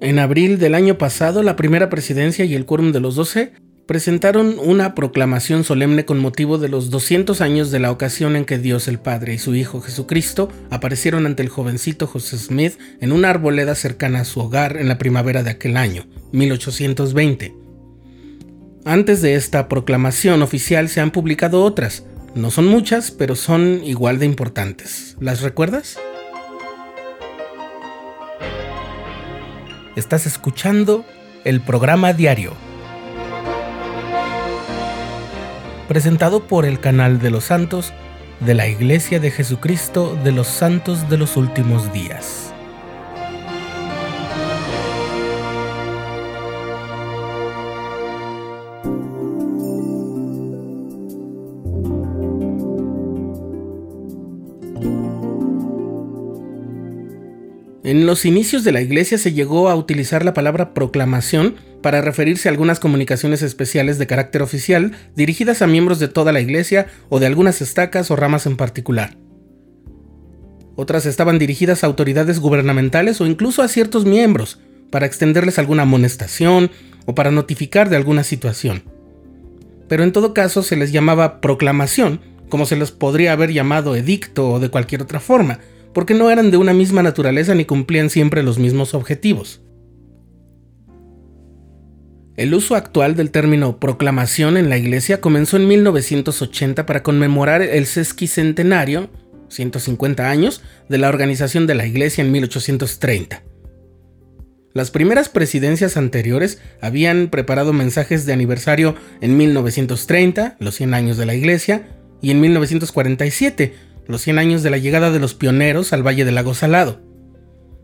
En abril del año pasado, la primera presidencia y el quórum de los doce presentaron una proclamación solemne con motivo de los 200 años de la ocasión en que Dios el Padre y su Hijo Jesucristo aparecieron ante el jovencito José Smith en una arboleda cercana a su hogar en la primavera de aquel año, 1820. Antes de esta proclamación oficial se han publicado otras. No son muchas, pero son igual de importantes. ¿Las recuerdas? Estás escuchando el programa diario presentado por el canal de los santos de la Iglesia de Jesucristo de los Santos de los Últimos Días. En los inicios de la iglesia se llegó a utilizar la palabra proclamación para referirse a algunas comunicaciones especiales de carácter oficial dirigidas a miembros de toda la iglesia o de algunas estacas o ramas en particular. Otras estaban dirigidas a autoridades gubernamentales o incluso a ciertos miembros, para extenderles alguna amonestación o para notificar de alguna situación. Pero en todo caso se les llamaba proclamación, como se les podría haber llamado edicto o de cualquier otra forma, porque no eran de una misma naturaleza ni cumplían siempre los mismos objetivos. El uso actual del término proclamación en la Iglesia comenzó en 1980 para conmemorar el sesquicentenario, 150 años, de la organización de la Iglesia en 1830. Las primeras presidencias anteriores habían preparado mensajes de aniversario en 1930, los 100 años de la Iglesia, y en 1947, los 100 años de la llegada de los pioneros al Valle del Lago Salado.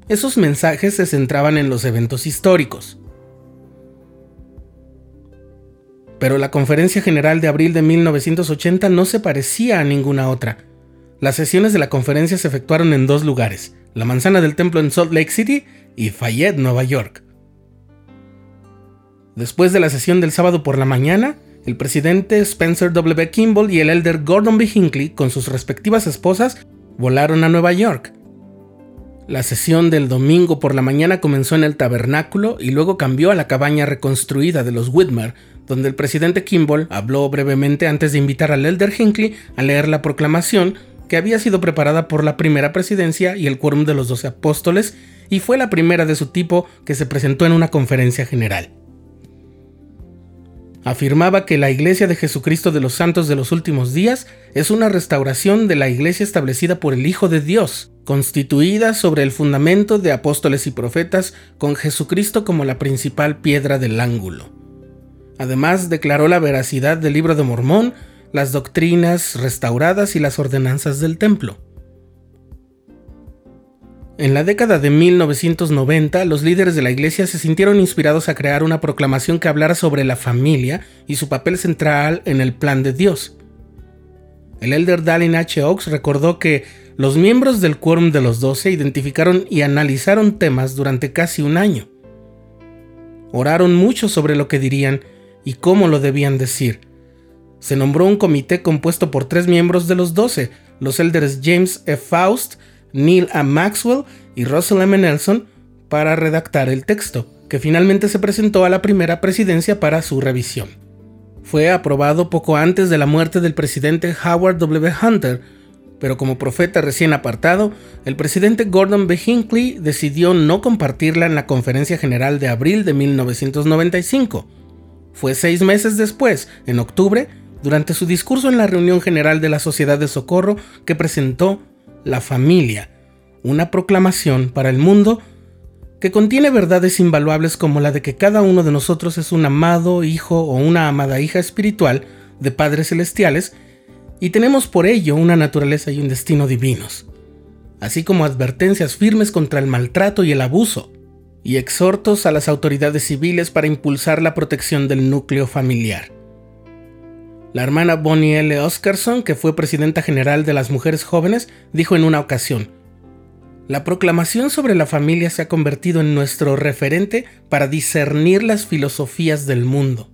Esos mensajes se centraban en los eventos históricos. Pero la Conferencia General de abril de 1980 no se parecía a ninguna otra. Las sesiones de la conferencia se efectuaron en dos lugares, la Manzana del Templo en Salt Lake City y Fayette, Nueva York. Después de la sesión del sábado por la mañana, el presidente Spencer W. Kimball y el elder Gordon B. Hinckley, con sus respectivas esposas, volaron a Nueva York. La sesión del domingo por la mañana comenzó en el tabernáculo y luego cambió a la cabaña reconstruida de los Whitmer, donde el presidente Kimball habló brevemente antes de invitar al elder Hinckley a leer la proclamación que había sido preparada por la primera presidencia y el quórum de los doce apóstoles y fue la primera de su tipo que se presentó en una conferencia general afirmaba que la Iglesia de Jesucristo de los Santos de los Últimos Días es una restauración de la Iglesia establecida por el Hijo de Dios, constituida sobre el fundamento de apóstoles y profetas, con Jesucristo como la principal piedra del ángulo. Además, declaró la veracidad del libro de Mormón, las doctrinas restauradas y las ordenanzas del templo. En la década de 1990, los líderes de la iglesia se sintieron inspirados a crear una proclamación que hablara sobre la familia y su papel central en el plan de Dios. El elder Dallin H. Oaks recordó que los miembros del Quórum de los Doce identificaron y analizaron temas durante casi un año. Oraron mucho sobre lo que dirían y cómo lo debían decir. Se nombró un comité compuesto por tres miembros de los doce, los elders James F. Faust, Neil A. Maxwell y Russell M. Nelson para redactar el texto, que finalmente se presentó a la primera presidencia para su revisión. Fue aprobado poco antes de la muerte del presidente Howard W. Hunter, pero como profeta recién apartado, el presidente Gordon B. Hinckley decidió no compartirla en la conferencia general de abril de 1995. Fue seis meses después, en octubre, durante su discurso en la reunión general de la Sociedad de Socorro, que presentó la familia, una proclamación para el mundo que contiene verdades invaluables como la de que cada uno de nosotros es un amado hijo o una amada hija espiritual de padres celestiales y tenemos por ello una naturaleza y un destino divinos, así como advertencias firmes contra el maltrato y el abuso, y exhortos a las autoridades civiles para impulsar la protección del núcleo familiar. La hermana Bonnie L. Oscarson, que fue presidenta general de las mujeres jóvenes, dijo en una ocasión, La proclamación sobre la familia se ha convertido en nuestro referente para discernir las filosofías del mundo.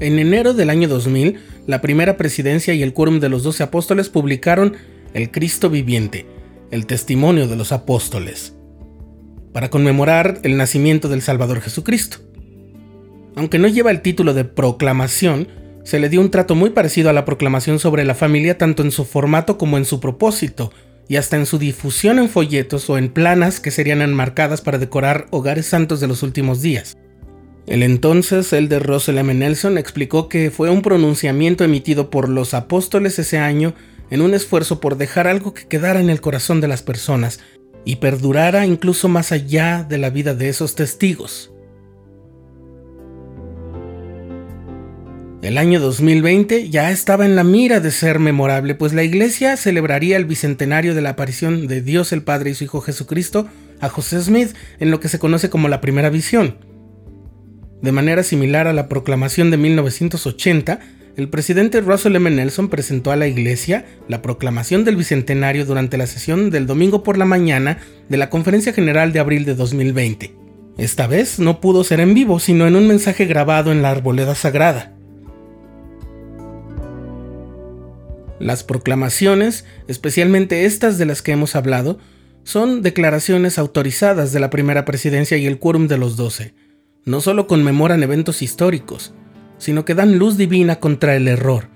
En enero del año 2000, la primera presidencia y el quórum de los doce apóstoles publicaron El Cristo Viviente, el testimonio de los apóstoles, para conmemorar el nacimiento del Salvador Jesucristo. Aunque no lleva el título de proclamación, se le dio un trato muy parecido a la proclamación sobre la familia tanto en su formato como en su propósito, y hasta en su difusión en folletos o en planas que serían enmarcadas para decorar hogares santos de los últimos días. El entonces el de Russell M. Nelson explicó que fue un pronunciamiento emitido por los apóstoles ese año en un esfuerzo por dejar algo que quedara en el corazón de las personas y perdurara incluso más allá de la vida de esos testigos. El año 2020 ya estaba en la mira de ser memorable, pues la iglesia celebraría el bicentenario de la aparición de Dios el Padre y su Hijo Jesucristo a José Smith en lo que se conoce como la primera visión. De manera similar a la proclamación de 1980, el presidente Russell M. Nelson presentó a la iglesia la proclamación del bicentenario durante la sesión del domingo por la mañana de la Conferencia General de abril de 2020. Esta vez no pudo ser en vivo, sino en un mensaje grabado en la arboleda sagrada. Las proclamaciones, especialmente estas de las que hemos hablado, son declaraciones autorizadas de la primera presidencia y el quórum de los doce. No solo conmemoran eventos históricos, sino que dan luz divina contra el error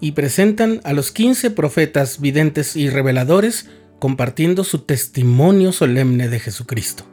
y presentan a los quince profetas videntes y reveladores compartiendo su testimonio solemne de Jesucristo.